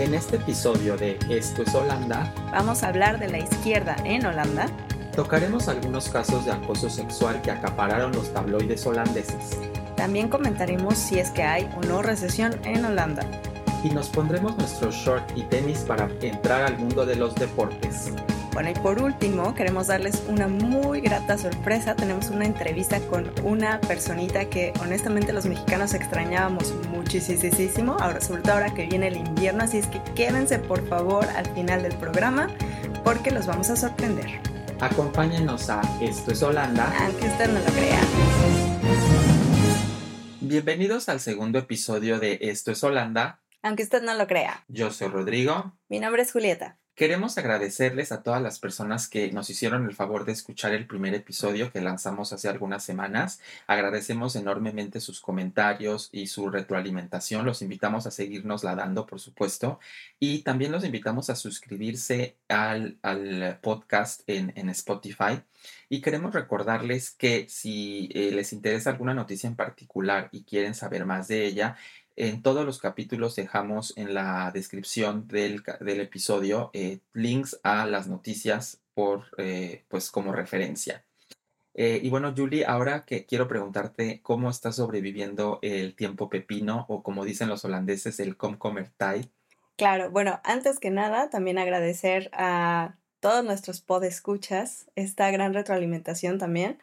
En este episodio de Esto es Holanda, Vamos a hablar de la izquierda en Holanda. tocaremos algunos casos de acoso sexual que acapararon los tabloides holandeses También comentaremos si es que hay o no recesión en Holanda. y nos pondremos nuestro short y tenis para entrar al mundo de los deportes. Bueno, y por último, queremos darles una muy grata sorpresa. Tenemos una entrevista con una personita que honestamente los mexicanos extrañábamos muchísimo, ahora, sobre todo ahora que viene el invierno, así es que quédense por favor al final del programa porque los vamos a sorprender, Acompáñenos a Esto es Holanda. aunque usted no lo crea. Bienvenidos al segundo episodio de Esto es Holanda. Aunque usted no lo crea. Yo soy Rodrigo. Mi nombre es Julieta. Queremos agradecerles a todas las personas que nos hicieron el favor de escuchar el primer episodio que lanzamos hace algunas semanas. Agradecemos enormemente sus comentarios y su retroalimentación. Los invitamos a seguirnos la dando, por supuesto. Y también los invitamos a suscribirse al, al podcast en, en Spotify. Y queremos recordarles que si eh, les interesa alguna noticia en particular y quieren saber más de ella, en todos los capítulos dejamos en la descripción del, del episodio eh, links a las noticias por, eh, pues como referencia. Eh, y bueno, Julie, ahora que quiero preguntarte cómo estás sobreviviendo el tiempo pepino o como dicen los holandeses, el komkommertijd. Claro, bueno, antes que nada, también agradecer a todos nuestros podescuchas esta gran retroalimentación también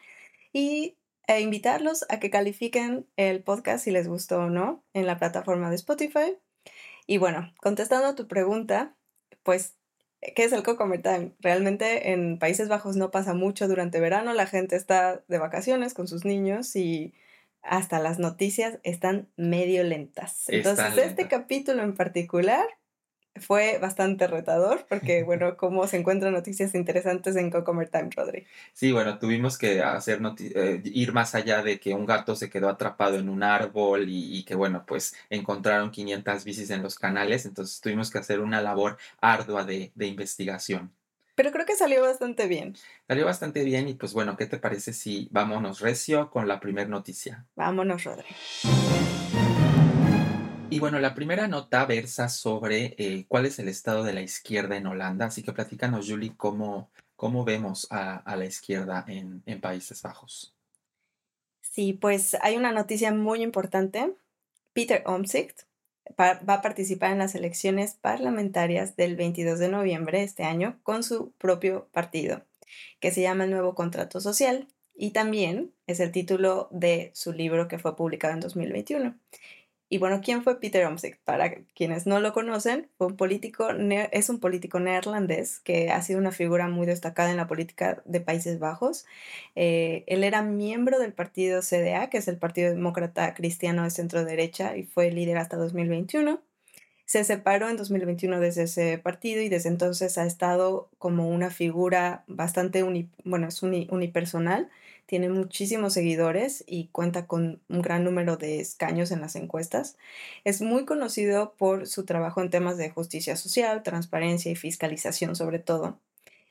y e invitarlos a que califiquen el podcast si les gustó o no en la plataforma de Spotify. Y bueno, contestando a tu pregunta, pues, ¿qué es el Time? Realmente en Países Bajos no pasa mucho durante verano, la gente está de vacaciones con sus niños y hasta las noticias están medio lentas. Entonces, este capítulo en particular fue bastante retador porque, bueno, cómo se encuentran noticias interesantes en Cocomer Time, Rodri. Sí, bueno, tuvimos que hacer eh, ir más allá de que un gato se quedó atrapado en un árbol y, y que, bueno, pues encontraron 500 bicis en los canales, entonces tuvimos que hacer una labor ardua de, de investigación. Pero creo que salió bastante bien. Salió bastante bien y pues bueno, ¿qué te parece si vámonos recio con la primera noticia? Vámonos, Rodri. Y bueno, la primera nota versa sobre eh, cuál es el estado de la izquierda en Holanda, así que platícanos, Julie, cómo, cómo vemos a, a la izquierda en, en Países Bajos. Sí, pues hay una noticia muy importante. Peter Omtzigt va a participar en las elecciones parlamentarias del 22 de noviembre de este año con su propio partido, que se llama el Nuevo Contrato Social y también es el título de su libro que fue publicado en 2021. Y bueno, ¿quién fue Peter Omtzigt? Para quienes no lo conocen, fue un político, es un político neerlandés que ha sido una figura muy destacada en la política de Países Bajos. Eh, él era miembro del partido CDA, que es el Partido Demócrata Cristiano de Centro Derecha, y fue líder hasta 2021. Se separó en 2021 desde ese partido y desde entonces ha estado como una figura bastante, uni- bueno, es uni- unipersonal, tiene muchísimos seguidores y cuenta con un gran número de escaños en las encuestas. Es muy conocido por su trabajo en temas de justicia social, transparencia y fiscalización sobre todo.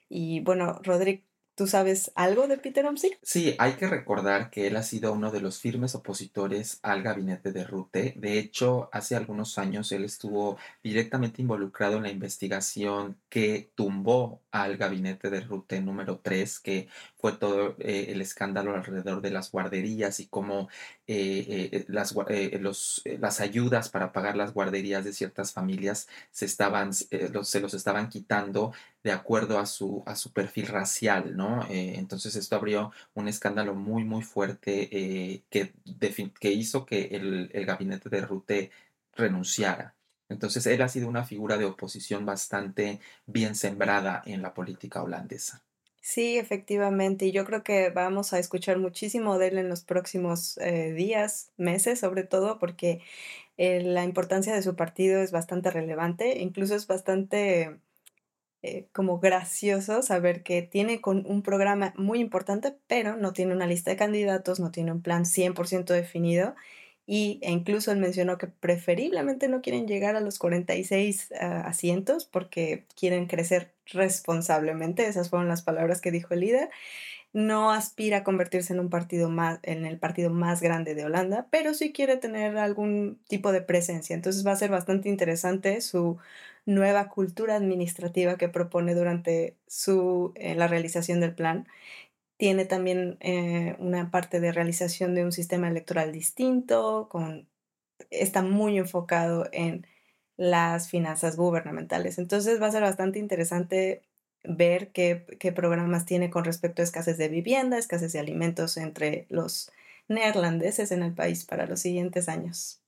Y bueno, Rodrigo, ¿tú sabes algo de Peter Omtzigt? Sí, hay que recordar que él ha sido uno de los firmes opositores al gabinete de Rute. De hecho, hace algunos años él estuvo directamente involucrado en la investigación que tumbó al gabinete de Rute número 3, que fue todo eh, el escándalo alrededor de las guarderías y cómo eh, eh, las, los, las ayudas para pagar las guarderías de ciertas familias se, estaban, los- se los estaban quitando de acuerdo a su, a su perfil racial, ¿no? Entonces esto abrió un escándalo muy, muy fuerte que, que hizo que el, el gabinete de Rute renunciara. Entonces él ha sido una figura de oposición bastante bien sembrada en la política holandesa. Sí, efectivamente. Y yo creo que vamos a escuchar muchísimo de él en los próximos eh, días, meses, sobre todo, porque eh, la importancia de su partido es bastante relevante. Incluso es bastante eh, como gracioso saber que tiene con un programa muy importante, pero no tiene una lista de candidatos, no tiene un plan 100% definido. Y, e incluso él mencionó que preferiblemente no quieren llegar a los 46 ah, asientos porque quieren crecer responsablemente. Esas fueron las palabras que dijo el líder. no aspira a convertirse en un partido más, en el partido más grande de Holanda, pero sí quiere tener algún tipo de presencia. Entonces va a ser bastante interesante su nueva cultura administrativa que propone durante su, eh, la realización del plan. Tiene también eh, una parte de realización de un sistema electoral distinto, con, está muy enfocado en las finanzas gubernamentales. Entonces va a ser bastante interesante ver qué, programas tiene con respecto a escasez de vivienda, escasez de alimentos entre los neerlandeses en el país para los siguientes años.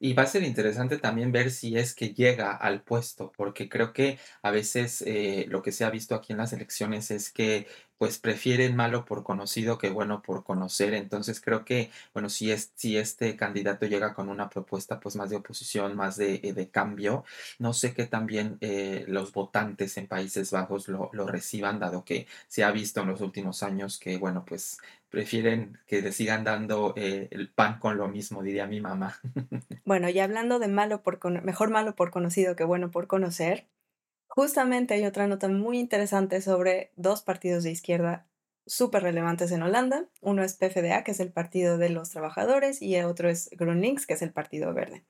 Y va a ser interesante también ver si es que llega al puesto, porque creo que a veces eh, lo que se ha visto aquí en las elecciones es que pues prefieren malo por conocido que bueno por conocer. Entonces creo que, bueno, si, es, si este candidato llega con una propuesta pues más de oposición, más de, eh, de cambio, no sé que también eh, los votantes en Países Bajos lo, lo, reciban, dado que se ha visto en los últimos años que, bueno, pues prefieren que le sigan dando eh, el pan con lo mismo, diría mi mamá. Bueno, y hablando de malo por mejor malo por conocido que bueno por conocer, justamente hay otra nota muy interesante sobre dos partidos de izquierda súper relevantes en Holanda. Uno es PFDA, que es el Partido de los Trabajadores, y el otro es GroenLinks, que es el Partido Verde.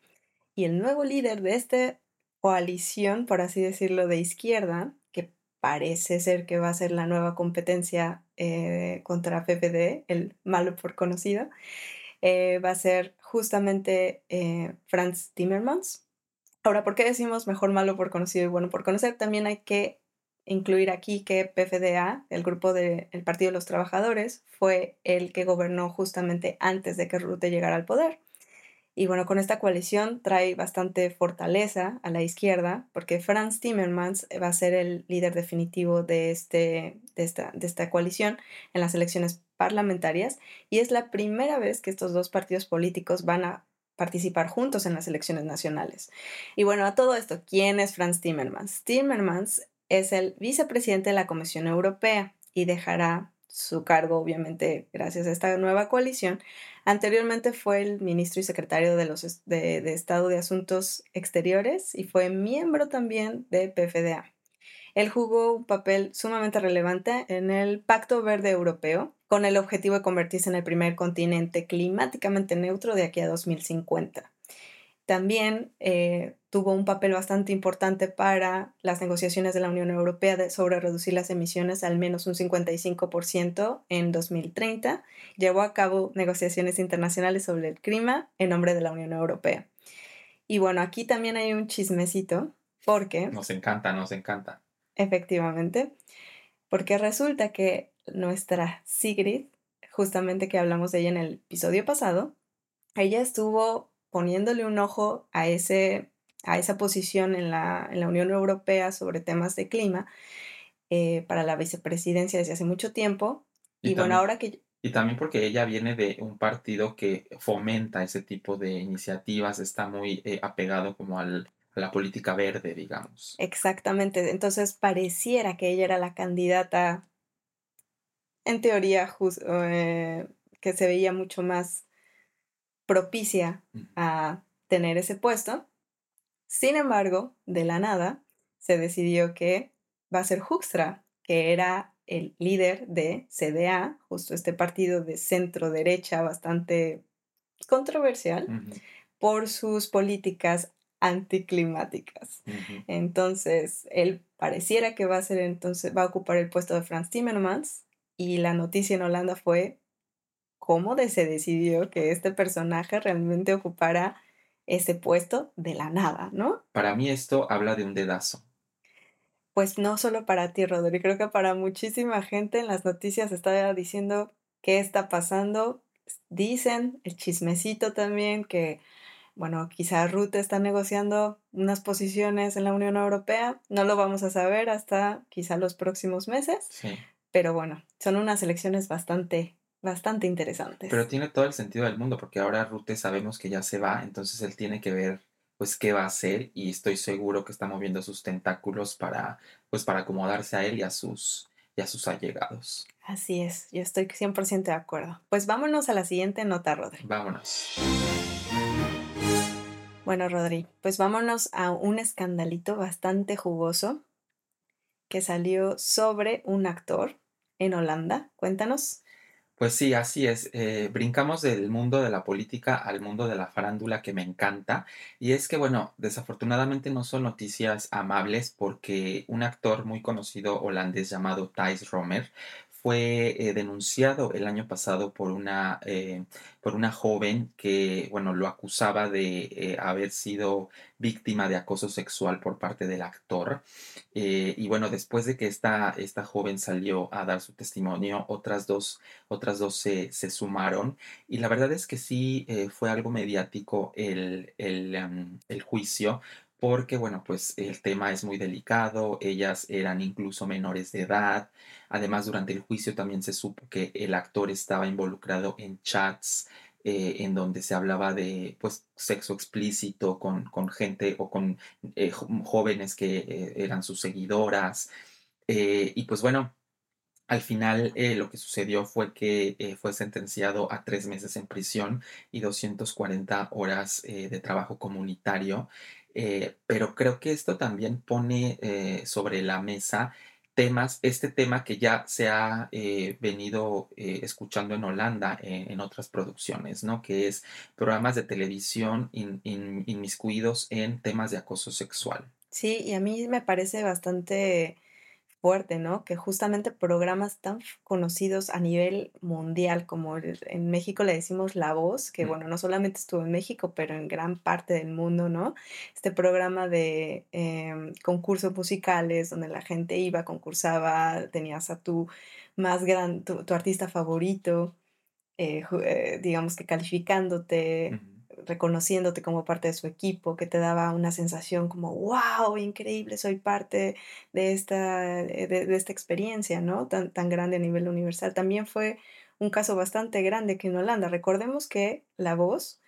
Y el nuevo líder de esta coalición, por así decirlo, de izquierda, que parece ser que va a ser la nueva competencia eh, contra PPD, el malo por conocido, eh, va a ser justamente eh, Franz Timmermans. Ahora, ¿por qué decimos mejor malo por conocido y bueno por conocer? También hay que incluir aquí que PFDA, el grupo del Partido de los Trabajadores, fue el que gobernó justamente antes de que Rutte llegara al poder. Y bueno, con esta coalición trae bastante fortaleza a la izquierda, porque Franz Timmermans va a ser el líder definitivo de, este, de, esta, de esta coalición en las elecciones parlamentarias, y es la primera vez que estos dos partidos políticos van a participar juntos en las elecciones nacionales. Y bueno, a todo esto, ¿quién es Franz Timmermans? Timmermans es el vicepresidente de la Comisión Europea y dejará su cargo, obviamente, gracias a esta nueva coalición. Anteriormente fue el ministro y secretario de, Estado de Asuntos Exteriores y fue miembro también de PFDA. Él jugó un papel sumamente relevante en el Pacto Verde Europeo, con el objetivo de convertirse en el primer continente climáticamente neutro de aquí a 2050. También eh, tuvo un papel bastante importante para las negociaciones de la Unión Europea sobre reducir las emisiones al menos un 55% en 2030. Llevó a cabo negociaciones internacionales sobre el clima en nombre de la Unión Europea. Y bueno, aquí también hay un chismecito porque... Nos encanta, nos encanta. Efectivamente, porque resulta que nuestra Sigrid, justamente que hablamos de ella en el episodio pasado, ella estuvo poniéndole un ojo a, ese, a esa posición en la, en la Unión Europea sobre temas de clima eh, para la vicepresidencia desde hace mucho tiempo. Y, bueno, ahora que... Y también porque ella viene de un partido que fomenta ese tipo de iniciativas, está muy eh, apegado como al, a la política verde, digamos. Exactamente, entonces pareciera que ella era la candidata, en teoría, eh, que se veía mucho más propicia a tener ese puesto. Sin embargo, de la nada, se decidió que va a ser Hoekstra, que era el líder de CDA, justo este partido de centro derecha bastante controversial, por sus políticas anticlimáticas. Entonces, él pareciera que va a ser entonces, va a ocupar el puesto de Franz Timmermans y la noticia en Holanda fue cómo se decidió que este personaje realmente ocupara ese puesto de la nada, ¿no? Para mí esto habla de un dedazo. Pues no solo para ti, Rodri, creo que para muchísima gente en las noticias está diciendo qué está pasando. Dicen el chismecito también que, bueno, quizá Ruth está negociando unas posiciones en la Unión Europea. No lo vamos a saber hasta quizá los próximos meses. Sí. Pero bueno, son unas elecciones bastante bastante interesantes. Pero tiene todo el sentido del mundo, porque ahora Rute sabemos que ya se va, entonces él tiene que ver pues qué va a hacer y estoy seguro que está moviendo sus tentáculos para pues para acomodarse a él y a sus y a sus allegados. Así es, yo estoy 100% de acuerdo. Pues vámonos a la siguiente nota, Rodri. Vámonos. Bueno, Rodri, pues vámonos a un escandalito bastante jugoso que salió sobre un actor en Holanda. Cuéntanos. Pues sí, así es. Eh, brincamos del mundo de la política al mundo de la farándula que me encanta. Y es que, bueno, desafortunadamente no son noticias amables porque un actor muy conocido holandés llamado Thijs Romer fue eh, denunciado el año pasado por una, eh, por una joven que, bueno, lo acusaba de eh, haber sido víctima de acoso sexual por parte del actor. y bueno, después de que esta, esta joven salió a dar su testimonio, otras dos, otras dos se, se sumaron. Y la verdad es que sí fue algo mediático el, el, el juicio porque, bueno, pues el tema es muy delicado, ellas eran incluso menores de edad, además durante el juicio también se supo que el actor estaba involucrado en chats eh, en donde se hablaba de pues sexo explícito con, con gente o con eh, jóvenes que eh, eran sus seguidoras. Y pues bueno, al final lo que sucedió fue que fue sentenciado a tres meses en prisión y 240 horas de trabajo comunitario eh, pero creo que esto también pone eh, sobre la mesa temas, este tema que ya se ha eh, venido escuchando en Holanda en otras producciones, ¿no? Que es programas de televisión inmiscuidos en temas de acoso sexual. Sí, y a mí me parece bastante fuerte, ¿no? Que justamente programas tan conocidos a nivel mundial como en México le decimos La Voz, que bueno, no solamente estuvo en México, pero en gran parte del mundo, ¿no? Este programa de em, concursos musicales donde la gente iba, concursaba, tenías a tu más gran, tu, artista favorito, eh, eh, digamos que calificándote reconociéndote como parte de su equipo, que te daba una sensación como, wow, increíble, soy parte de esta, eh, de, esta experiencia, ¿no? Tan, tan grande a nivel universal. También fue un caso bastante grande que en Holanda. Recordemos que La Voz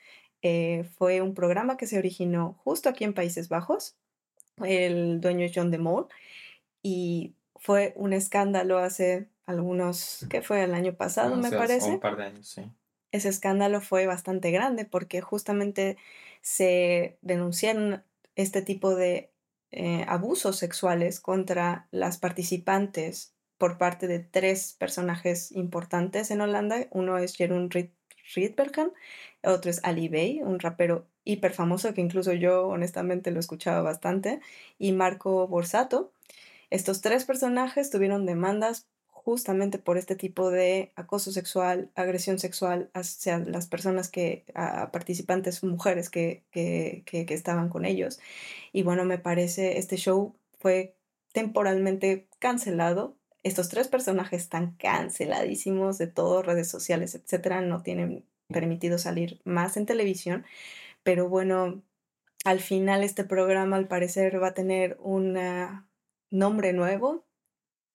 eh, fue un programa que se originó justo aquí en Países Bajos. El dueño es John de Mol y fue un escándalo hace algunos, ¿qué fue el año pasado, me parece? Un par de años, sí ese escándalo fue bastante grande porque justamente se denunciaron este tipo de eh, abusos sexuales contra las participantes por parte de tres personajes importantes en Holanda. Uno es Jeroen Rietbergen, otro es Ali Bey, un rapero hiper famoso que incluso yo honestamente lo escuchaba bastante, y Marco Borsato. Estos tres personajes tuvieron demandas justamente por este tipo de acoso sexual, agresión sexual hacia las personas que, a participantes mujeres que, que, que, estaban con ellos. Y bueno, me parece, este show fue temporalmente cancelado. Estos tres personajes están canceladísimos de todas redes sociales, etcétera, no tienen permitido salir más en televisión, pero bueno, al final este programa al parecer va a tener un nombre nuevo,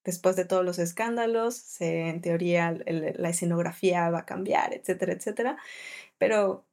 después de todos los escándalos, en teoría la escenografía va a cambiar, etcétera, etcétera. Pero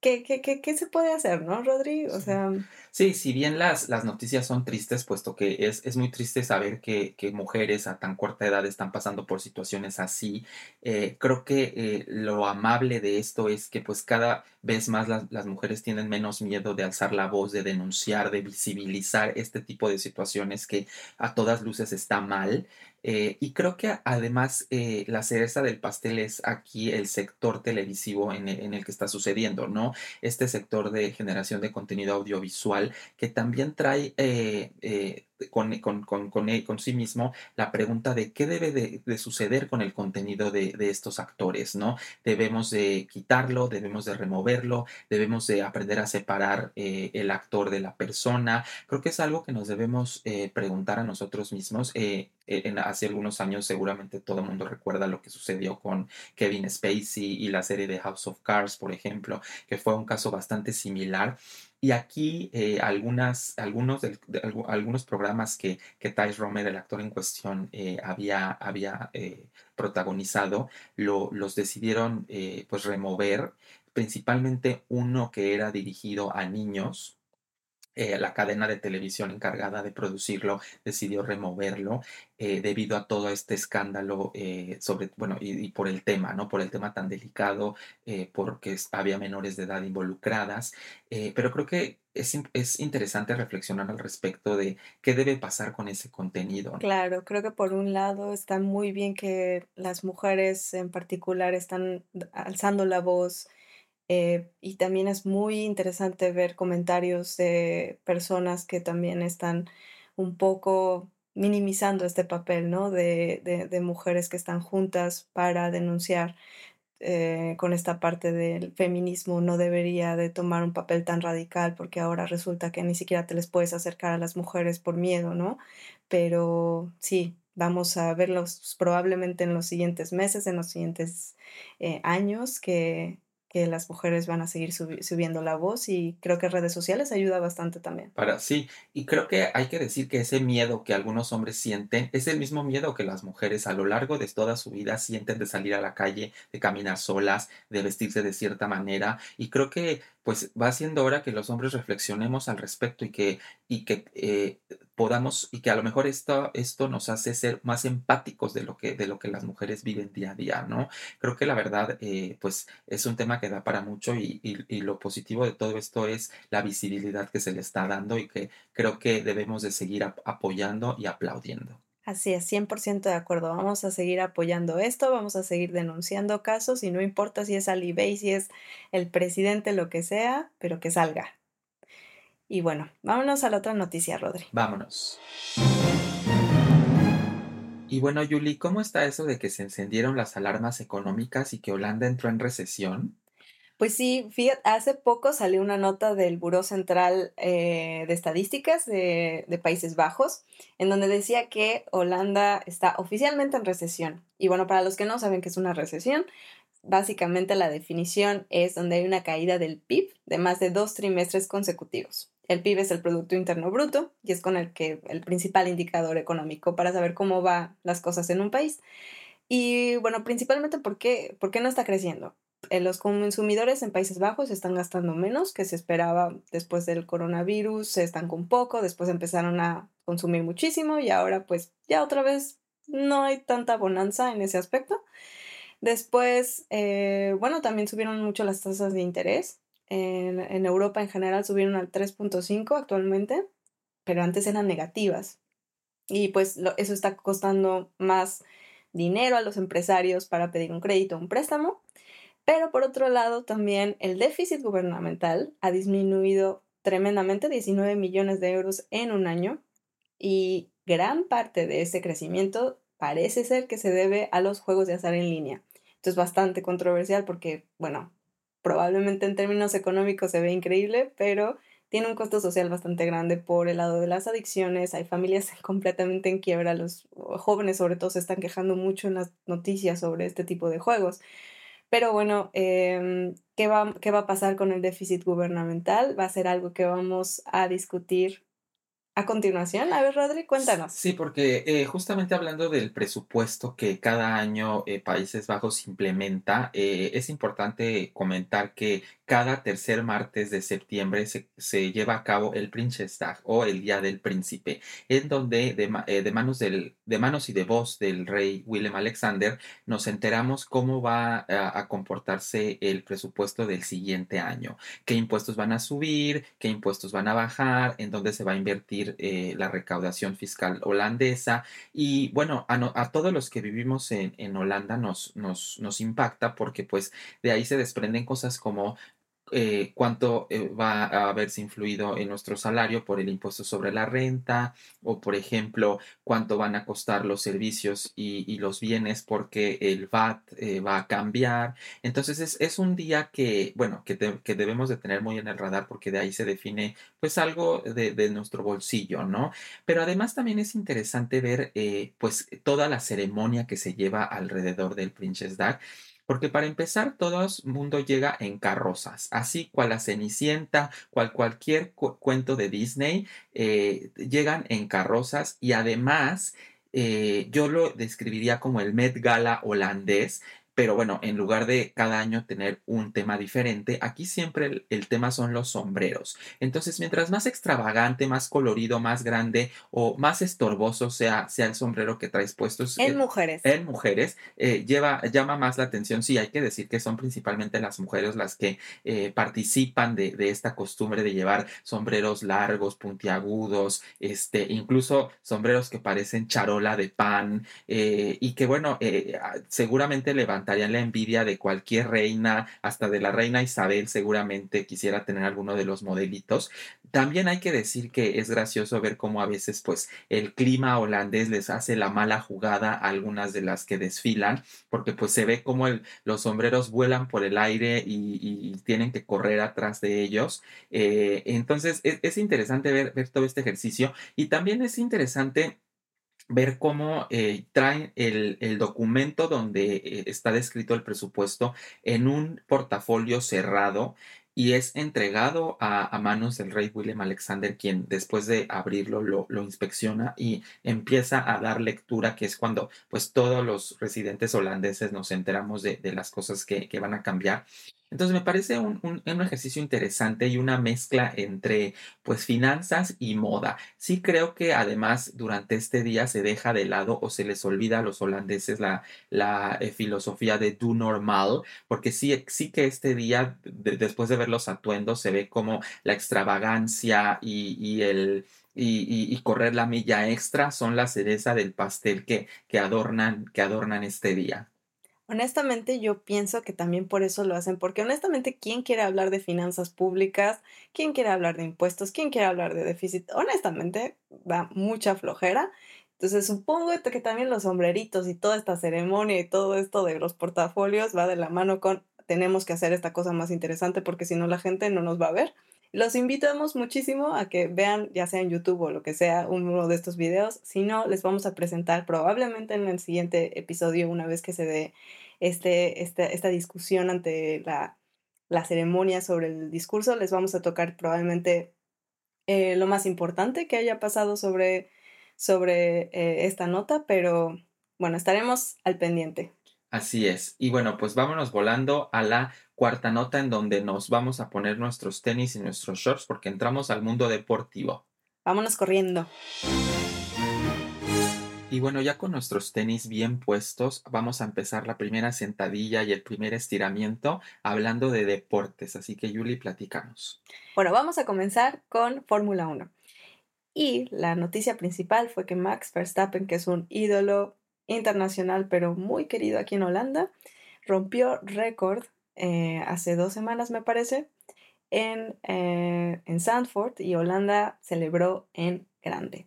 ¿Qué, qué, qué, qué, se puede hacer, no, Rodri? O sea... Sí, si bien las, las noticias son tristes, puesto que es, es muy triste saber que, que, mujeres a tan corta edad están pasando por situaciones así, eh, creo que eh, lo amable de esto es que pues cada vez más las, las, mujeres tienen menos miedo de alzar la voz, de denunciar, de visibilizar este tipo de situaciones que a todas luces está mal. Eh, y creo que además eh, la cereza del pastel es aquí el sector televisivo en el, en el, que está sucediendo, ¿no? Este sector de generación de contenido audiovisual que también trae eh, con, con, con, con, sí mismo la pregunta de qué debe de, suceder con el contenido de, estos actores, ¿no? Debemos de quitarlo, debemos de removerlo, debemos de aprender a separar eh, el actor de la persona. Creo que es algo que nos debemos eh, preguntar a nosotros mismos. Eh, en, hace algunos años seguramente todo el mundo recuerda lo que sucedió con Kevin Spacey y la serie de House of Cards, por ejemplo, que fue un caso bastante similar. Y aquí eh, algunas, algunos, algunos programas que, que Thijs Romer, el actor en cuestión, eh, había, había eh, protagonizado, lo, los decidieron pues remover, principalmente uno que era dirigido a niños, eh, la cadena de televisión encargada de producirlo decidió removerlo eh, debido a todo este escándalo eh, sobre, bueno, y, por el tema, ¿no? Por el tema tan delicado, porque había menores de edad involucradas. pero creo que es, es, interesante reflexionar al respecto de qué debe pasar con ese contenido. Claro, creo que por un lado está muy bien que las mujeres en particular están alzando la voz eh, y también es muy interesante ver comentarios de personas que también están un poco minimizando este papel, ¿no? De, de, mujeres que están juntas para denunciar eh, con esta parte del feminismo no debería de tomar un papel tan radical porque ahora resulta que ni siquiera te les puedes acercar a las mujeres por miedo, ¿no? Pero sí, vamos a verlos probablemente en los siguientes meses, en los siguientes eh, años, que que las mujeres van a seguir subiendo la voz y creo que redes sociales ayuda bastante también. Para sí, y creo que hay que decir que ese miedo que algunos hombres sienten es el mismo miedo que las mujeres a lo largo de toda su vida sienten de salir a la calle, de caminar solas, de vestirse de cierta manera y creo que pues va siendo hora que los hombres reflexionemos al respecto y que, y que eh, podamos, y que a lo mejor esto, esto nos hace ser más empáticos de lo, que, de lo que las mujeres viven día a día, ¿no? Creo que la verdad, eh, pues es un tema que da para mucho y, y, lo positivo de todo esto es la visibilidad que se le está dando y que creo que debemos de seguir apoyando y aplaudiendo. Así es, 100% de acuerdo. Vamos a seguir apoyando esto, vamos a seguir denunciando casos y no importa si es Alibey, si es el presidente, lo que sea, pero que salga. Y bueno, vámonos a la otra noticia, Rodri. Vámonos. Y bueno, Yuli, ¿cómo está eso de que se encendieron las alarmas económicas y que Holanda entró en recesión? Pues sí, fíjate, hace poco salió una nota del Buró Central eh, de Estadísticas de, de, Países Bajos, en donde decía que Holanda está oficialmente en recesión. Y bueno, para los que no saben qué es una recesión, básicamente la definición es donde hay una caída del PIB de más de dos trimestres consecutivos. El PIB es el Producto Interno Bruto y es con el que el principal indicador económico para saber cómo van las cosas en un país. Y bueno, principalmente ¿por qué, ¿por qué no está creciendo? Eh, los consumidores en Países Bajos están gastando menos que se esperaba después del coronavirus, se estancó un poco, después empezaron a consumir muchísimo y ahora pues ya otra vez no hay tanta bonanza en ese aspecto. Después, eh, bueno, también subieron mucho las tasas de interés. En, Europa en general subieron al 3.5 actualmente, pero antes eran negativas. Y pues eso está costando más dinero a los empresarios para pedir un crédito o un préstamo. Pero por otro lado, también el déficit gubernamental ha disminuido tremendamente, 19 millones de euros en un año, y gran parte de ese crecimiento parece ser que se debe a los juegos de azar en línea. Esto es bastante controversial porque, bueno, probablemente en términos económicos se ve increíble, pero tiene un costo social bastante grande por el lado de las adicciones. Hay familias completamente en quiebra. Los jóvenes sobre todo se están quejando mucho en las noticias sobre este tipo de juegos. Pero bueno, em, ¿qué, va, ¿qué va a pasar con el déficit gubernamental? Va a ser algo que vamos a discutir a continuación. A ver, Rodri, cuéntanos. Sí, porque eh, justamente hablando del presupuesto que cada año eh, Países Bajos implementa, eh, es importante comentar que cada tercer martes de septiembre se, lleva a cabo el Prinsestag o el Día del Príncipe, en donde de, manos del, de manos y de voz del rey Willem Alexander nos enteramos cómo va a, comportarse el presupuesto del siguiente año, qué impuestos van a subir, qué impuestos van a bajar, en dónde se va a invertir eh, la recaudación fiscal holandesa y bueno, a, todos los que vivimos en, en Holanda nos, nos, nos impacta porque pues de ahí se desprenden cosas como eh, cuánto eh, va a haberse influido en nuestro salario por el impuesto sobre la renta o, por ejemplo, cuánto van a costar los servicios y, los bienes porque el VAT eh, va a cambiar. Entonces es, un día que, bueno, que, debemos de tener muy en el radar porque de ahí se define pues algo de, nuestro bolsillo, ¿no? Pero además también es interesante ver pues toda la ceremonia que se lleva alrededor del Princess Dag porque para empezar, todo mundo llega en carrozas, así cual la Cenicienta, cual cualquier cuento de Disney, eh, llegan en carrozas y además eh, yo lo describiría como el Met Gala holandés, pero bueno, en lugar de cada año tener un tema diferente, aquí siempre el, tema son los sombreros. Entonces, mientras más extravagante, más colorido, más grande o más estorboso sea, sea el sombrero que traes puesto. En mujeres. En mujeres, eh, lleva, llama más la atención. Sí, hay que decir que son principalmente las mujeres las que eh, participan de, de, esta costumbre de llevar sombreros largos, puntiagudos, este, incluso sombreros que parecen charola de pan eh, y que, bueno, seguramente levantan levantarían la envidia de cualquier reina, hasta de la reina Isabel seguramente quisiera tener alguno de los modelitos. También hay que decir que es gracioso ver cómo a veces pues el clima holandés les hace la mala jugada a algunas de las que desfilan, porque pues se ve como los sombreros vuelan por el aire y, tienen que correr atrás de ellos. Eh, entonces es, interesante ver, ver todo este ejercicio y también es interesante ver cómo eh, traen el, documento donde eh, está descrito el presupuesto en un portafolio cerrado y es entregado a, manos del rey William Alexander, quien después de abrirlo lo, inspecciona y empieza a dar lectura, que es cuando pues todos los residentes holandeses nos enteramos de, las cosas que, que van a cambiar. Entonces me parece un, ejercicio interesante y una mezcla entre pues finanzas y moda. Sí creo que además durante este día se deja de lado o se les olvida a los holandeses la, la eh, filosofía de do normal, porque sí, sí que este día, después de ver los atuendos, se ve como la extravagancia y, el... Y, correr la milla extra son la cereza del pastel que, que, adornan, que adornan este día. Honestamente, yo pienso que también por eso lo hacen, porque honestamente, ¿quién quiere hablar de finanzas públicas? ¿Quién quiere hablar de impuestos? ¿Quién quiere hablar de déficit? Honestamente, da mucha flojera. Entonces, supongo que también los sombreritos y toda esta ceremonia y todo esto de los portafolios va de la mano con tenemos que hacer esta cosa más interesante porque si no la gente no nos va a ver. Los invitamos muchísimo a que vean, ya sea en YouTube o lo que sea, uno de estos videos. Si no, les vamos a presentar probablemente en el siguiente episodio, una vez que se dé este, este esta discusión ante la, ceremonia sobre el discurso, les vamos a tocar probablemente eh, lo más importante que haya pasado sobre, sobre eh, esta nota, pero bueno, estaremos al pendiente. Así es. Y bueno, pues vámonos volando a la cuarta nota en donde nos vamos a poner nuestros tenis y nuestros shorts porque entramos al mundo deportivo. Vámonos corriendo. Y bueno, ya con nuestros tenis bien puestos, vamos a empezar la primera sentadilla y el primer estiramiento hablando de deportes. Así que, Yuli, platicamos. Bueno, vamos a comenzar con Fórmula 1. Y la noticia principal fue que Max Verstappen, que es un ídolo internacional, pero muy querido aquí en Holanda. Rompió récord eh, hace dos semanas, me parece, en, eh, en Sandford y Holanda celebró en grande.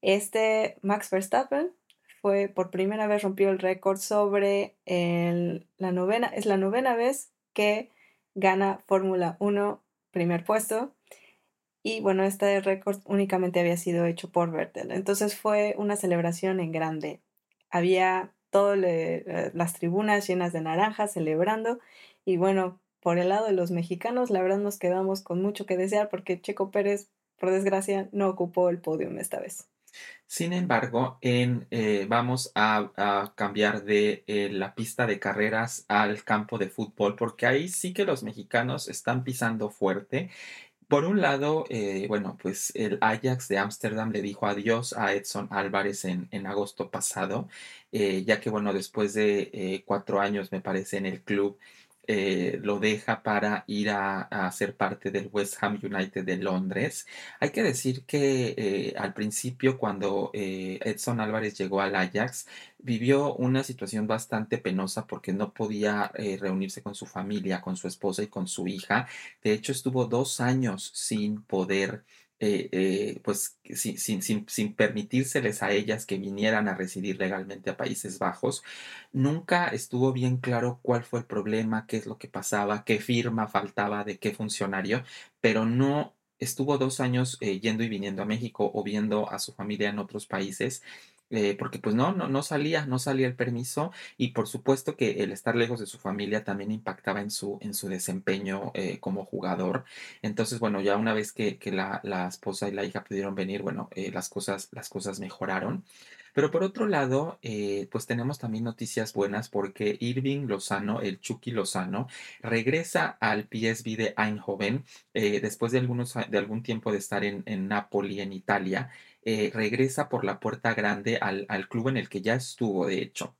Este Max Verstappen fue por primera vez rompió el récord sobre la novena, es la novena vez que gana Fórmula 1 primer puesto. Y bueno, este récord únicamente había sido hecho por Vettel. Entonces fue una celebración en grande había todas eh, las tribunas llenas de naranjas celebrando y bueno, por el lado de los mexicanos, la verdad nos quedamos con mucho que desear porque Checo Pérez, por desgracia, no ocupó el podio esta vez. Sin embargo, en, eh, vamos a, cambiar de eh, la pista de carreras al campo de fútbol, porque ahí sí que los mexicanos están pisando fuerte por un lado, eh, bueno, pues el Ajax de Ámsterdam le dijo adiós a Edson Álvarez en, en agosto pasado, ya que, bueno, después de cuatro años, me parece, en el club, eh, lo deja para ir a, ser parte del West Ham United de Londres. Hay que decir que eh, al principio, cuando eh, Edson Álvarez llegó al Ajax, vivió una situación bastante penosa porque no podía reunirse con su familia, con su esposa y con su hija. De hecho, estuvo dos años sin poder eh, eh, pues sin, sin, sin, permitírseles a ellas que vinieran a residir legalmente a Países Bajos, nunca estuvo bien claro cuál fue el problema, qué es lo que pasaba, qué firma faltaba, de qué funcionario, pero no estuvo dos años eh, yendo y viniendo a México o viendo a su familia en otros países eh, porque pues no, no, no salía, no salía el permiso y por supuesto que el estar lejos de su familia también impactaba en su, en su desempeño eh, como jugador. Entonces, bueno, ya una vez que, la, esposa y la hija pudieron venir, bueno, eh, las, cosas, las cosas mejoraron. Pero por otro lado, pues tenemos también noticias buenas porque Irving Lozano, el Chucky Lozano, regresa al PSV de Eindhoven después de, algunos, de algún tiempo de estar en, en Napoli, en Italia. Eh, regresa por la puerta grande al, al club en el que ya estuvo, de hecho.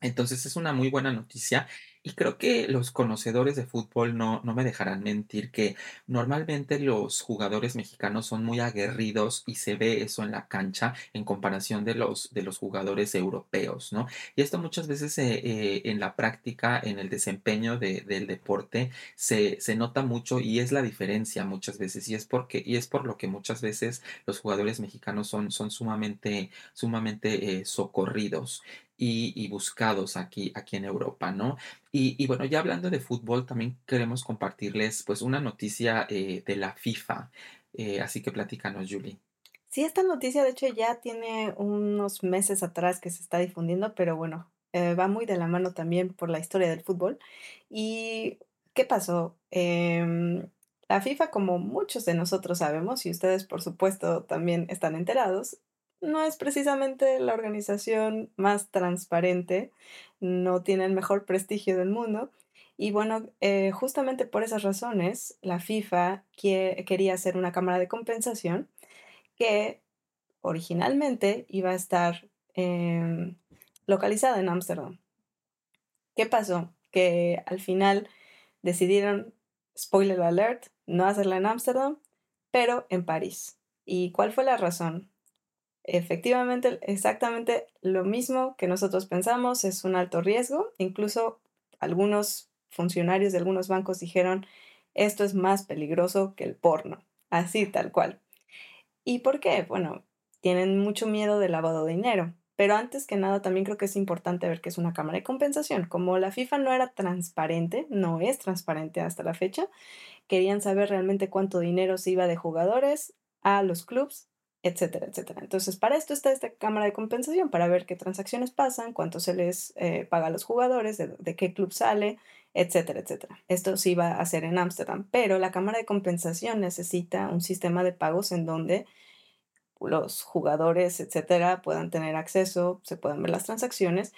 Entonces es una muy buena noticia y creo que los conocedores de fútbol no, no me dejarán mentir que normalmente los jugadores mexicanos son muy aguerridos y se ve eso en la cancha en comparación de los, de los jugadores europeos, ¿no? Y esto muchas veces eh, en la práctica, en el desempeño de- del deporte, se, se nota mucho y es la diferencia muchas veces y es porque, y es por lo que muchas veces los jugadores mexicanos son, son sumamente, sumamente eh, socorridos. Y, y buscados aquí, aquí en Europa, ¿no? Y, bueno, ya hablando de fútbol, también queremos compartirles pues una noticia eh, de la FIFA. Eh, así que platícanos, Julie. Sí, esta noticia de hecho ya tiene unos meses atrás que se está difundiendo, pero bueno, eh, va muy de la mano también por la historia del fútbol. ¿Y qué pasó? Em, la FIFA, como muchos de nosotros sabemos, y ustedes por supuesto también están enterados, no es precisamente la organización más transparente, no tiene el mejor prestigio del mundo. Y bueno, eh, justamente por esas razones, la FIFA quería hacer una cámara de compensación que originalmente iba a estar em, localizada en Ámsterdam. ¿Qué pasó? Que al final decidieron, spoiler alert, no hacerla en Ámsterdam, pero en París. ¿Y cuál fue la razón? Efectivamente, exactamente lo mismo que nosotros pensamos, es un alto riesgo. Incluso algunos funcionarios de algunos bancos dijeron, esto es más peligroso que el porno, así tal cual. ¿Y por qué? Bueno, tienen mucho miedo del lavado de dinero. Pero antes que nada, también creo que es importante ver que es una cámara de compensación. Como la FIFA no era transparente, no es transparente hasta la fecha, querían saber realmente cuánto dinero se iba de jugadores a los clubes, etcétera, etcétera. Entonces, para esto está esta cámara de compensación, para ver qué transacciones pasan, cuánto se les eh, paga a los jugadores, de, qué club sale, etcétera, etcétera. Esto se iba a hacer en Ámsterdam, pero la cámara de compensación necesita un sistema de pagos en donde los jugadores, etcétera, puedan tener acceso, se puedan ver las transacciones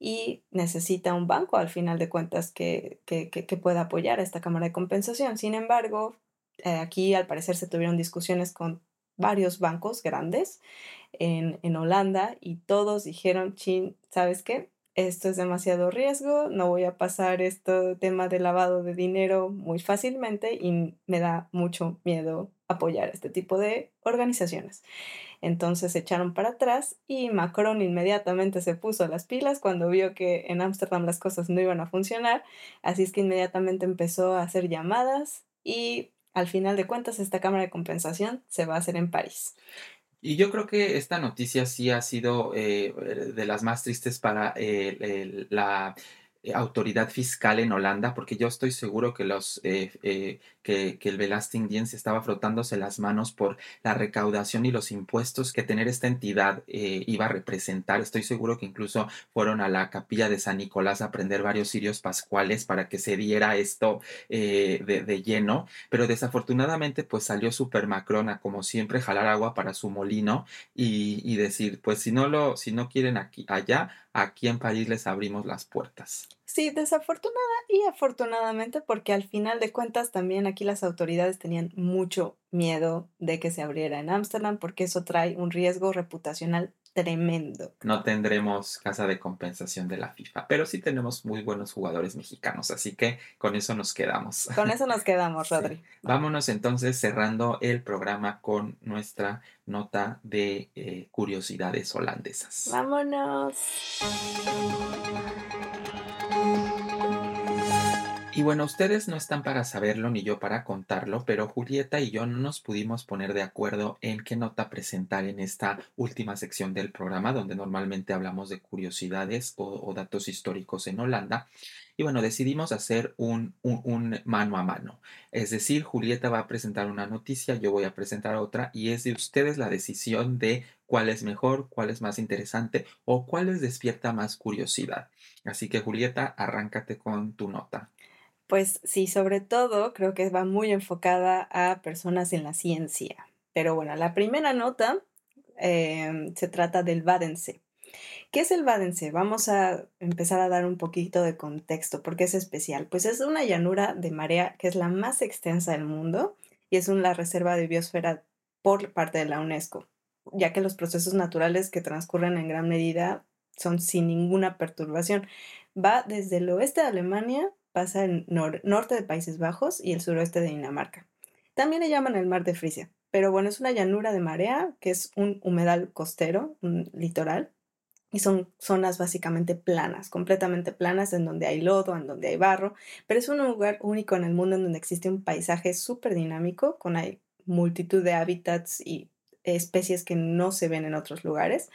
y necesita un banco al final de cuentas que, que, que- que pueda apoyar a esta cámara de compensación. Sin embargo, eh, aquí al parecer se tuvieron discusiones con varios bancos grandes en, en Holanda y todos dijeron, chin, ¿sabes qué? Esto es demasiado riesgo, no voy a pasar este tema de lavado de dinero muy fácilmente y me da mucho miedo apoyar este tipo de organizaciones. Entonces se echaron para atrás y Macron inmediatamente se puso las pilas cuando vio que en Ámsterdam las cosas no iban a funcionar, así es que inmediatamente empezó a hacer llamadas y al final de cuentas esta cámara de compensación se va a hacer en París. Y yo creo que esta noticia sí ha sido eh, de las más tristes para el- la eh, autoridad fiscal en Holanda, porque yo estoy seguro que los eh, eh, que, que el Belastingdienst estaba frotándose las manos por la recaudación y los impuestos que tener esta entidad eh, iba a representar. Estoy seguro que incluso fueron a la capilla de San Nicolás a aprender varios cirios pascuales para que se diera esto eh, de, de lleno pero desafortunadamente pues salió Super Macron a como siempre jalar agua para su molino y, y decir pues si no lo si no quieren aquí allá aquí en París les abrimos las puertas. Sí, desafortunada y afortunadamente porque al final de cuentas también aquí las autoridades tenían mucho miedo de que se abriera en Ámsterdam porque eso trae un riesgo reputacional tremendo. No tendremos casa de compensación de la FIFA, pero sí tenemos muy buenos jugadores mexicanos, así que con eso nos quedamos. Con eso nos quedamos, Sí. Rodri. Vámonos entonces cerrando el programa con nuestra nota de eh, curiosidades holandesas. Vámonos. Y bueno, ustedes no están para saberlo ni yo para contarlo, pero Julieta y yo no nos pudimos poner de acuerdo en qué nota presentar en esta última sección del programa, donde normalmente hablamos de curiosidades o, datos históricos en Holanda. Y bueno, decidimos hacer un, un mano a mano. Es decir, Julieta va a presentar una noticia, yo voy a presentar otra, y es de ustedes la decisión de cuál es mejor, cuál es más interesante o cuál les despierta más curiosidad. Así que Julieta, arráncate con tu nota. Pues sí, sobre todo creo que va muy enfocada a personas en la ciencia. Pero bueno, la primera nota em, se trata del Badensee. ¿Qué es el Badensee? Vamos a empezar a dar un poquito de contexto, porque es especial. Pues es una llanura de marea que es la más extensa del mundo y es una reserva de biosfera por parte de la UNESCO, ya que los procesos naturales que transcurren en gran medida son sin ninguna perturbación. Va desde el oeste de Alemania, pasa el norte de Países Bajos y el suroeste de Dinamarca. También le llaman el mar de Frisia, pero bueno, es una llanura de marea, que es un humedal costero, un litoral, y son zonas básicamente planas, completamente planas, en donde hay lodo, en donde hay barro, pero es un lugar único en el mundo en donde existe un paisaje súper dinámico, con hay multitud de hábitats y especies que no se ven en otros lugares.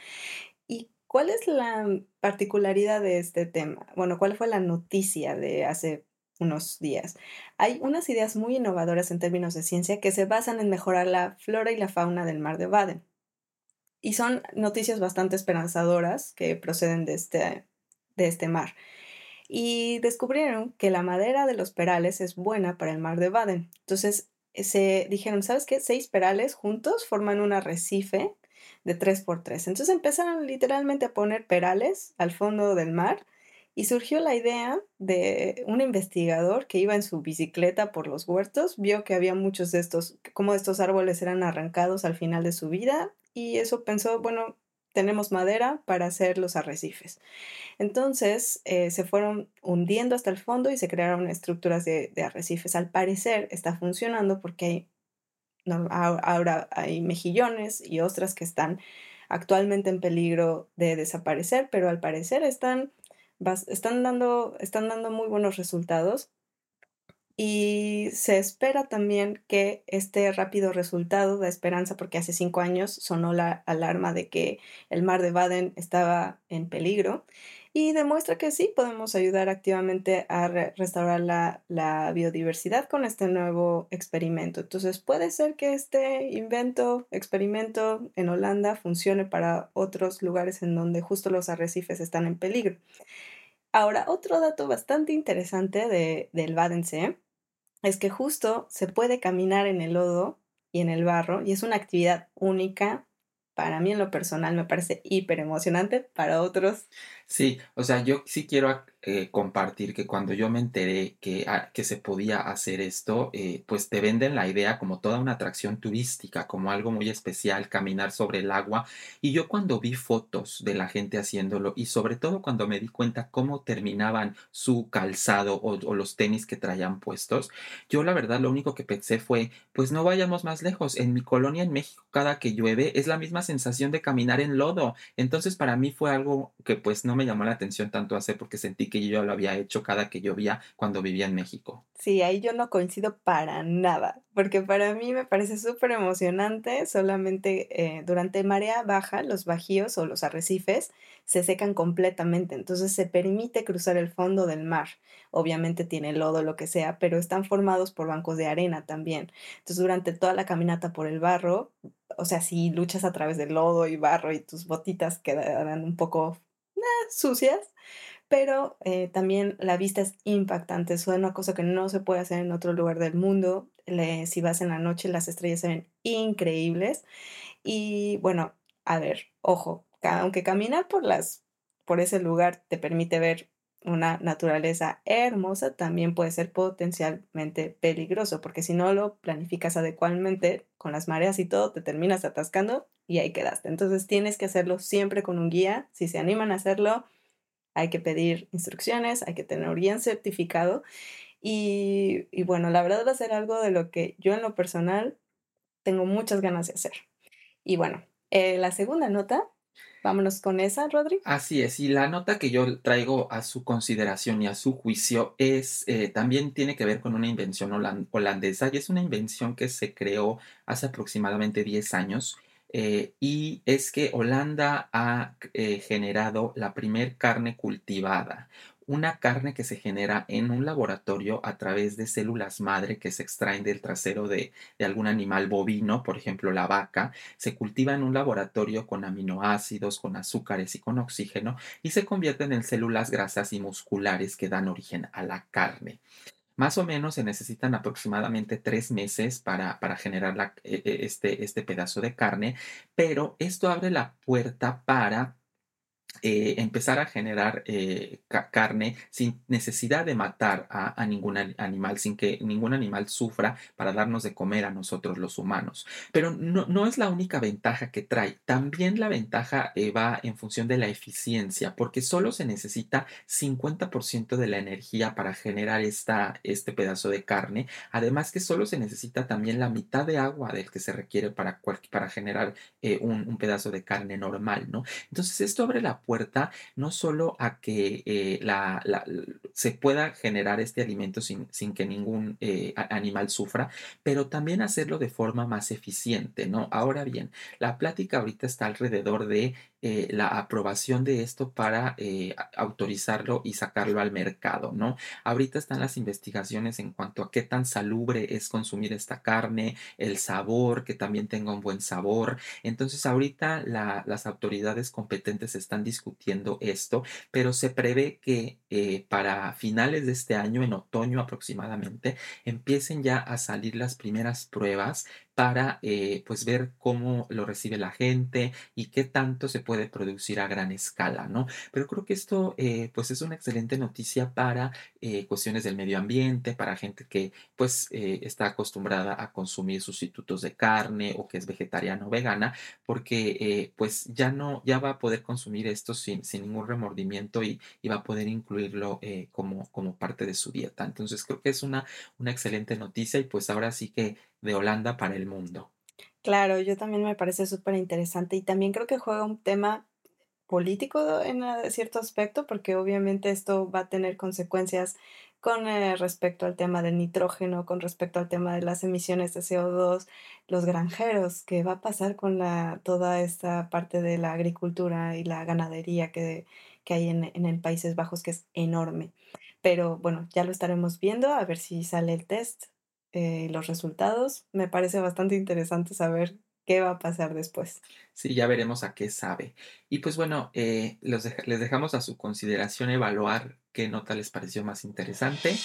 ¿Y cuál es la particularidad de este tema? Bueno, ¿cuál fue la noticia de hace unos días? Hay unas ideas muy innovadoras en términos de ciencia que se basan en mejorar la flora y la fauna del mar de Baden. Y son noticias bastante esperanzadoras que proceden de este, de este mar. Y descubrieron que la madera de los perales es buena para el mar de Baden. Entonces, se dijeron, ¿sabes qué? Seis perales juntos forman un arrecife de 3x3. Entonces empezaron literalmente a poner perales al fondo del mar y surgió la idea de un investigador que iba en su bicicleta por los huertos, vio que había muchos de estos, como estos árboles eran arrancados al final de su vida y eso pensó, bueno, tenemos madera para hacer los arrecifes. Entonces eh, se fueron hundiendo hasta el fondo y se crearon estructuras de, arrecifes. Al parecer está funcionando porque hay, ahora hay mejillones y ostras que están actualmente en peligro de desaparecer, pero al parecer están, están, dando, están dando muy buenos resultados. Y se espera también que este rápido resultado da esperanza porque hace cinco años sonó la alarma de que el mar de Baden estaba en peligro y demuestra que sí podemos ayudar activamente a restaurar la, la, biodiversidad con este nuevo experimento. Entonces puede ser que este invento, experimento en Holanda funcione para otros lugares en donde justo los arrecifes están en peligro. Ahora, otro dato bastante interesante de, del Badensee es que justo se puede caminar en el lodo y en el barro y es una actividad única. Para mí en lo personal me parece hiper emocionante, para otros. Sí, o sea, yo sí quiero eh, compartir que cuando yo me enteré que, ah, que se podía hacer esto, eh, pues te venden la idea como toda una atracción turística, como algo muy especial, caminar sobre el agua. Y yo cuando vi fotos de la gente haciéndolo y sobre todo cuando me di cuenta cómo terminaban su calzado o, o los tenis que traían puestos, yo la verdad lo único que pensé fue, pues no vayamos más lejos. En mi colonia en México, cada que llueve, es la misma sensación de caminar en lodo. Entonces para mí fue algo que pues no me llamó la atención tanto hacer porque sentí que yo lo había hecho cada que llovía cuando vivía en México. Sí, ahí yo no coincido para nada, porque para mí me parece súper emocionante, solamente eh, durante marea baja los bajíos o los arrecifes se secan completamente, entonces se permite cruzar el fondo del mar. Obviamente tiene lodo, lo que sea, pero están formados por bancos de arena también. Entonces durante toda la caminata por el barro, o sea, si luchas a través del lodo y barro y tus botitas quedarán un poco sucias, pero eh, también la vista es impactante, es una cosa que no se puede hacer en otro lugar del mundo. si vas en la noche, las estrellas se ven increíbles. Y bueno, a ver, ojo, aunque caminar por, las, por ese lugar te permite ver una naturaleza hermosa, también puede ser potencialmente peligroso, porque si no lo planificas adecuadamente con las mareas y todo, te terminas atascando y ahí quedaste. Entonces tienes que hacerlo siempre con un guía. Si se animan a hacerlo, hay que pedir instrucciones, hay que tener bien certificado. Y, bueno, la verdad va a ser algo de lo que yo en lo personal tengo muchas ganas de hacer. Y bueno, eh, la segunda nota, vámonos con esa, Rodri. Así es, y la nota que yo traigo a su consideración y a su juicio es, eh, también tiene que ver con una invención holandesa y es una invención que se creó hace aproximadamente 10 años eh, y es que Holanda ha eh, generado la primer carne cultivada, una carne que se genera en un laboratorio a través de células madre que se extraen del trasero de, de, algún animal bovino, por ejemplo la vaca, se cultiva en un laboratorio con aminoácidos, con azúcares y con oxígeno y se convierten en células grasas y musculares que dan origen a la carne. Más o menos se necesitan aproximadamente tres meses para, para generar e, e, este, este pedazo de carne, pero esto abre la puerta para eh, empezar a generar eh, carne sin necesidad de matar a, ningún animal, sin que ningún animal sufra para darnos de comer a nosotros los humanos. Pero no, es la única ventaja que trae. También la ventaja eh, va en función de la eficiencia, porque solo se necesita 50% de la energía para generar esta, este pedazo de carne. Además que solo se necesita también la mitad de agua del que se requiere para, para generar un, un pedazo de carne normal, ¿no? Entonces esto abre la puerta no solo a que eh, se pueda generar este alimento sin, que ningún eh, animal sufra, pero también hacerlo de forma más eficiente, ¿no? Ahora bien, la plática ahorita está alrededor de eh, la aprobación de esto para autorizarlo y sacarlo al mercado, ¿no? Ahorita están las investigaciones en cuanto a qué tan salubre es consumir esta carne, el sabor, que también tenga un buen sabor. Entonces, ahorita las autoridades competentes están discutiendo esto, pero se prevé que eh, para finales de este año, en otoño aproximadamente, empiecen ya a salir las primeras pruebas para eh, pues ver cómo lo recibe la gente y qué tanto se puede producir a gran escala, ¿no? Pero creo que esto eh, pues es una excelente noticia para eh, cuestiones del medio ambiente, para gente que pues está acostumbrada a consumir sustitutos de carne o que es vegetariana o vegana, porque pues ya no, ya va a poder consumir esto sin, sin ningún remordimiento y, y, va a poder incluirlo como, como parte de su dieta. Entonces creo que es una, una excelente noticia y pues ahora sí que de Holanda para el mundo. Claro, yo también me parece súper interesante y también creo que juega un tema político en eh, cierto aspecto, porque obviamente esto va a tener consecuencias con eh, respecto al tema del nitrógeno, con respecto al tema de las emisiones de CO2, los granjeros, qué va a pasar con la, toda esta parte de la agricultura y la ganadería que, que hay en, en el Países Bajos, que es enorme. Pero bueno, ya lo estaremos viendo, a ver si sale el test eh, los resultados. Me parece bastante interesante saber qué va a pasar después. Sí, ya veremos a qué sabe. Y pues bueno, eh, les dejamos a su consideración evaluar qué nota les pareció más interesante.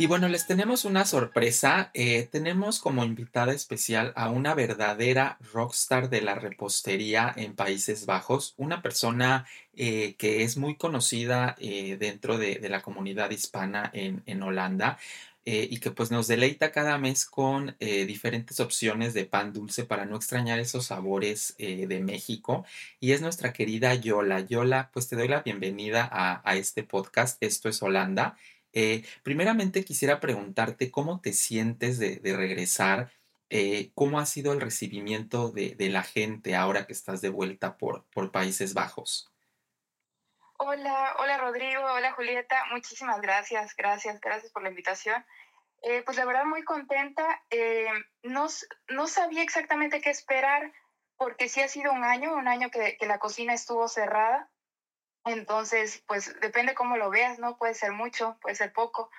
Y bueno, les tenemos una sorpresa. Eh, tenemos como invitada especial a una verdadera rockstar de la repostería en Países Bajos, una persona eh, que es muy conocida eh, dentro de, la comunidad hispana en, Holanda. y que pues nos deleita cada mes con diferentes opciones de pan dulce para no extrañar esos sabores de México. Y es nuestra querida Yola. Yola, pues te doy la bienvenida a, a este podcast. Esto es Holanda. Eh, primeramente quisiera preguntarte cómo te sientes de, regresar, eh, cómo ha sido el recibimiento de, la gente ahora que estás de vuelta por, por Países Bajos. Hola, hola Rodrigo, hola Julieta, muchísimas gracias, gracias, gracias por la invitación. Eh, pues la verdad muy contenta, no, no, sabía exactamente qué esperar porque sí ha sido un año, un año que, que la cocina estuvo cerrada, entonces, pues depende cómo lo veas, ¿no? Puede ser mucho, puede ser poco.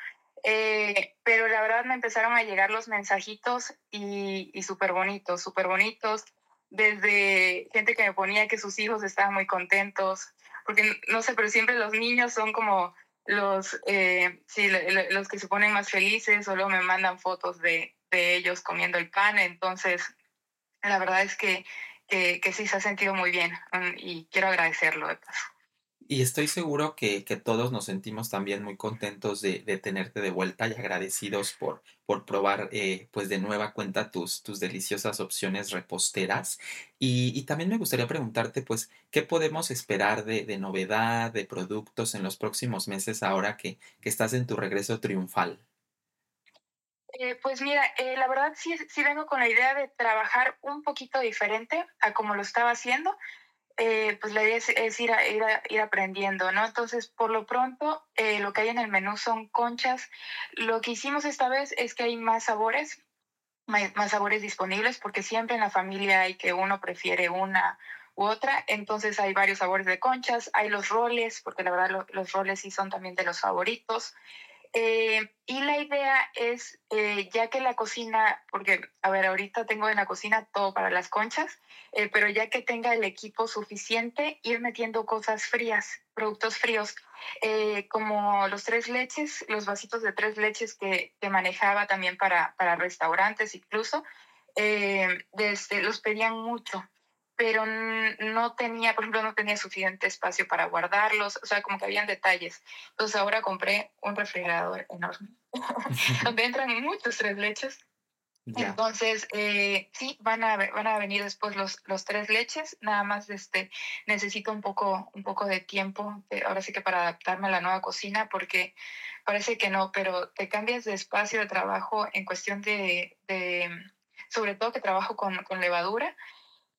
Eh, pero la verdad me empezaron a llegar los mensajitos y, y súper bonitos, súper bonitos. Desde gente que me ponía que sus hijos estaban muy contentos, porque no sé, pero siempre los niños son como los, eh, sí, los que se ponen más felices, solo me mandan fotos de, de ellos comiendo el pan. Entonces, la verdad es que, que, que sí se ha sentido muy bien mm, y quiero agradecerlo de paso. Y estoy seguro que, todos nos sentimos también muy contentos de, tenerte de vuelta y agradecidos por, por probar eh, pues de nueva cuenta tus, tus deliciosas opciones reposteras. Y, también me gustaría preguntarte pues qué podemos esperar de, novedad, de productos en los próximos meses ahora que, estás en tu regreso triunfal. Eh, pues mira, eh, la verdad sí, sí vengo con la idea de trabajar un poquito diferente a como lo estaba haciendo. Eh, pues la idea es, ir, ir, aprendiendo, ¿no? Entonces, por lo pronto, eh, lo que hay en el menú son conchas. Lo que hicimos esta vez es que hay más sabores, más, sabores disponibles, porque siempre en la familia hay que uno prefiere una u otra, entonces hay varios sabores de conchas, hay los roles, porque la verdad los roles sí son también de los favoritos. Eh, y la idea es, eh, ya que la cocina, porque, a ver, ahorita tengo en la cocina todo para las conchas, eh, pero ya que tenga el equipo suficiente, ir metiendo cosas frías, productos fríos, como los tres leches, los vasitos de tres leches que, que manejaba también para, para restaurantes incluso, desde, los pedían mucho pero no tenía, por ejemplo, no tenía suficiente espacio para guardarlos, o sea, como que habían detalles. Entonces ahora compré un refrigerador enorme, donde entran muchos tres leches. Entonces, eh, sí, van a, van a venir después los, los tres leches, nada más este, necesito un poco, un poco de tiempo, eh, ahora sí que para adaptarme a la nueva cocina, porque parece que no, pero te cambias de espacio de trabajo en cuestión de, de sobre todo que trabajo con, con levadura,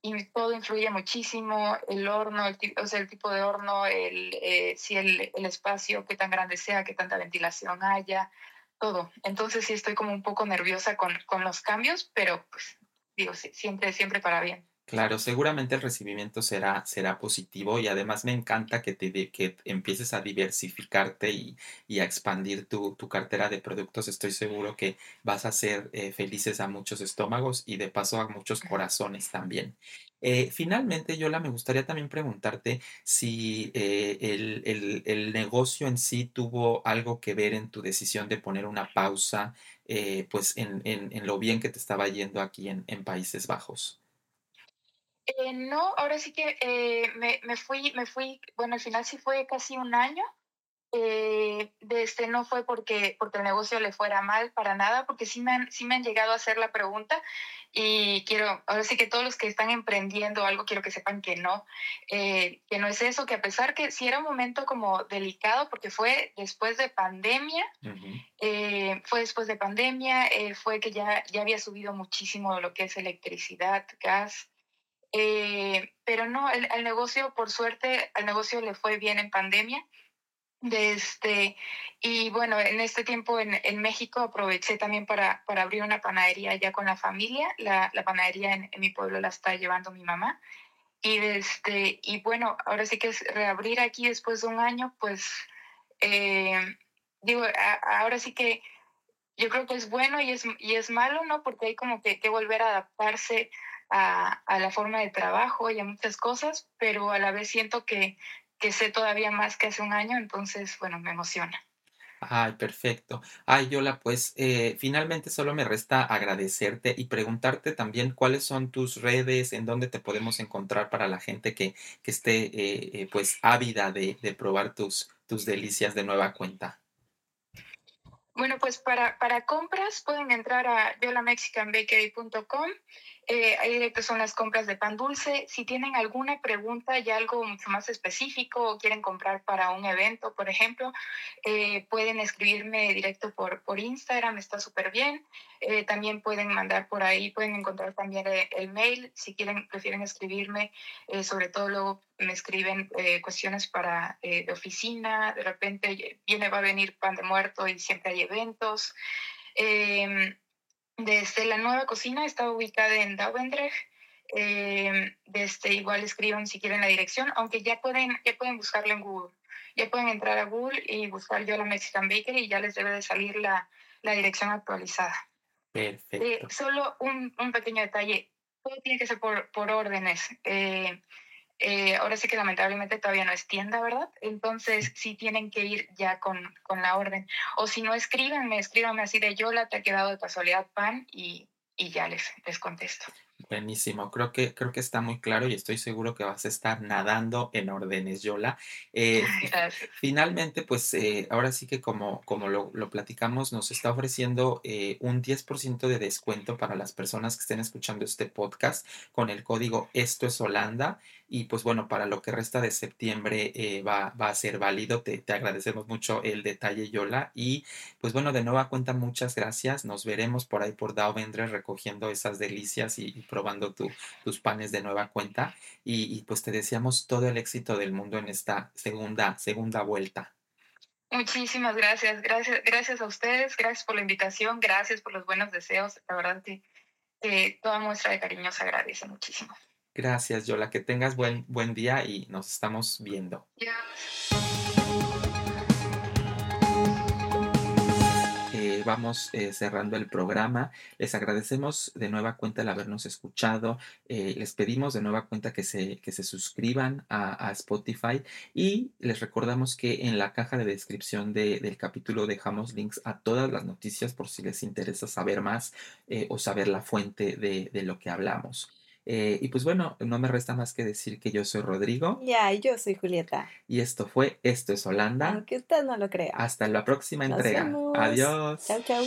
y todo influye muchísimo, el horno, el, o sea, el tipo de horno, el, eh, si el, el, espacio, qué tan grande sea, qué tanta ventilación haya, todo. Entonces sí estoy como un poco nerviosa con, con los cambios, pero pues digo, siempre, siempre para bien. Claro, seguramente el recibimiento será, será positivo y además me encanta que, te, que empieces a diversificarte y, y a expandir tu, tu, cartera de productos. Estoy seguro que vas a hacer eh, felices a muchos estómagos y de paso a muchos corazones también. Eh, finalmente, Yola, me gustaría también preguntarte si eh, el, el, el, negocio en sí tuvo algo que ver en tu decisión de poner una pausa, pues en, en, en, lo bien que te estaba yendo aquí en, en Países Bajos. Eh, no, ahora sí que eh, me, me, fui, me fui, bueno, al final sí fue casi un año. Eh, de este no fue porque, porque el negocio le fuera mal para nada, porque sí me, han, sí me han llegado a hacer la pregunta y quiero, ahora sí que todos los que están emprendiendo algo, quiero que sepan que no, que no es eso, que a pesar que sí era un momento como delicado, porque fue después de pandemia, fue después de pandemia, fue que ya, ya había subido muchísimo lo que es electricidad, gas, eh, pero no, el, negocio, por suerte, al negocio le fue bien en pandemia. Este, y bueno, en este tiempo en, en México aproveché también para, para, abrir una panadería ya con la familia. La, la panadería en, en, mi pueblo la está llevando mi mamá. Y, este, y bueno, ahora sí que es reabrir aquí después de un año, pues eh, digo, ahora sí que yo creo que es bueno y es, y es malo, ¿no? Porque hay como que, que volver a adaptarse a, la forma de trabajo y a muchas cosas, pero a la vez siento que, que sé todavía más que hace un año, entonces, bueno, me emociona. Ay, perfecto. Ay, Yola, pues eh, finalmente solo me resta agradecerte y preguntarte también cuáles son tus redes, en dónde te podemos encontrar para la gente que, que esté eh, eh, pues ávida de, de probar tus, tus delicias de nueva cuenta. Bueno, pues para, para compras pueden entrar a yolamexicanbakery.com eh, ahí directo son las compras de pan dulce. Si tienen alguna pregunta y algo mucho más específico o quieren comprar para un evento, por ejemplo, eh, pueden escribirme directo por, por Instagram, está súper bien. Eh, también pueden mandar por ahí, pueden encontrar también el, el mail. Si quieren, prefieren escribirme, eh, sobre todo luego me escriben eh, cuestiones para de oficina. De repente viene, va a venir pan de muerto y siempre hay eventos. Em, desde la nueva cocina está ubicada en Dauwendrecht. Eh, desde igual escriban si quieren la dirección, aunque ya pueden, ya pueden buscarlo en Google. Ya pueden entrar a Google y buscar yo la Mexican Bakery y ya les debe de salir la, la dirección actualizada. Perfecto. Eh, solo un, un, pequeño detalle. Todo tiene que ser por, por órdenes. Eh, eh, ahora sí que lamentablemente todavía no es tienda, ¿verdad? Entonces sí tienen que ir ya con, con la orden. O si no, escríbanme, escríbanme así de Yola, te ha quedado de casualidad pan y, y ya les, les contesto. Buenísimo, creo que, creo que está muy claro y estoy seguro que vas a estar nadando en órdenes, Yola. Eh, finalmente, pues eh, ahora sí que como, como lo, lo, platicamos, nos está ofreciendo eh, un 10% de descuento para las personas que estén escuchando este podcast con el código Esto es Holanda. Y pues bueno, para lo que resta de septiembre eh, va, va, a ser válido. Te, te, agradecemos mucho el detalle, Yola. Y pues bueno, de nueva cuenta, muchas gracias. Nos veremos por ahí por Dauvendre recogiendo esas delicias y, y probando tu, tus panes de nueva cuenta. Y, y, pues te deseamos todo el éxito del mundo en esta segunda, segunda vuelta. Muchísimas gracias. Gracias, gracias a ustedes. Gracias por la invitación. Gracias por los buenos deseos. La verdad que eh, toda muestra de cariño se agradece muchísimo. Gracias, Yola. Que tengas buen, buen día y nos estamos viendo. Eh, vamos eh, cerrando el programa. Les agradecemos de nueva cuenta el habernos escuchado. Eh, les pedimos de nueva cuenta que se, que se suscriban a, Spotify y les recordamos que en la caja de descripción del capítulo dejamos links a todas las noticias por si les interesa saber más o saber la fuente de, de lo que hablamos. Eh, y pues bueno, no me resta más que decir que yo soy Rodrigo. Ya, y yo soy Julieta. Y esto fue Esto es Holanda. Aunque usted no lo crea. Hasta la próxima entrega. Adiós. Chau, chau.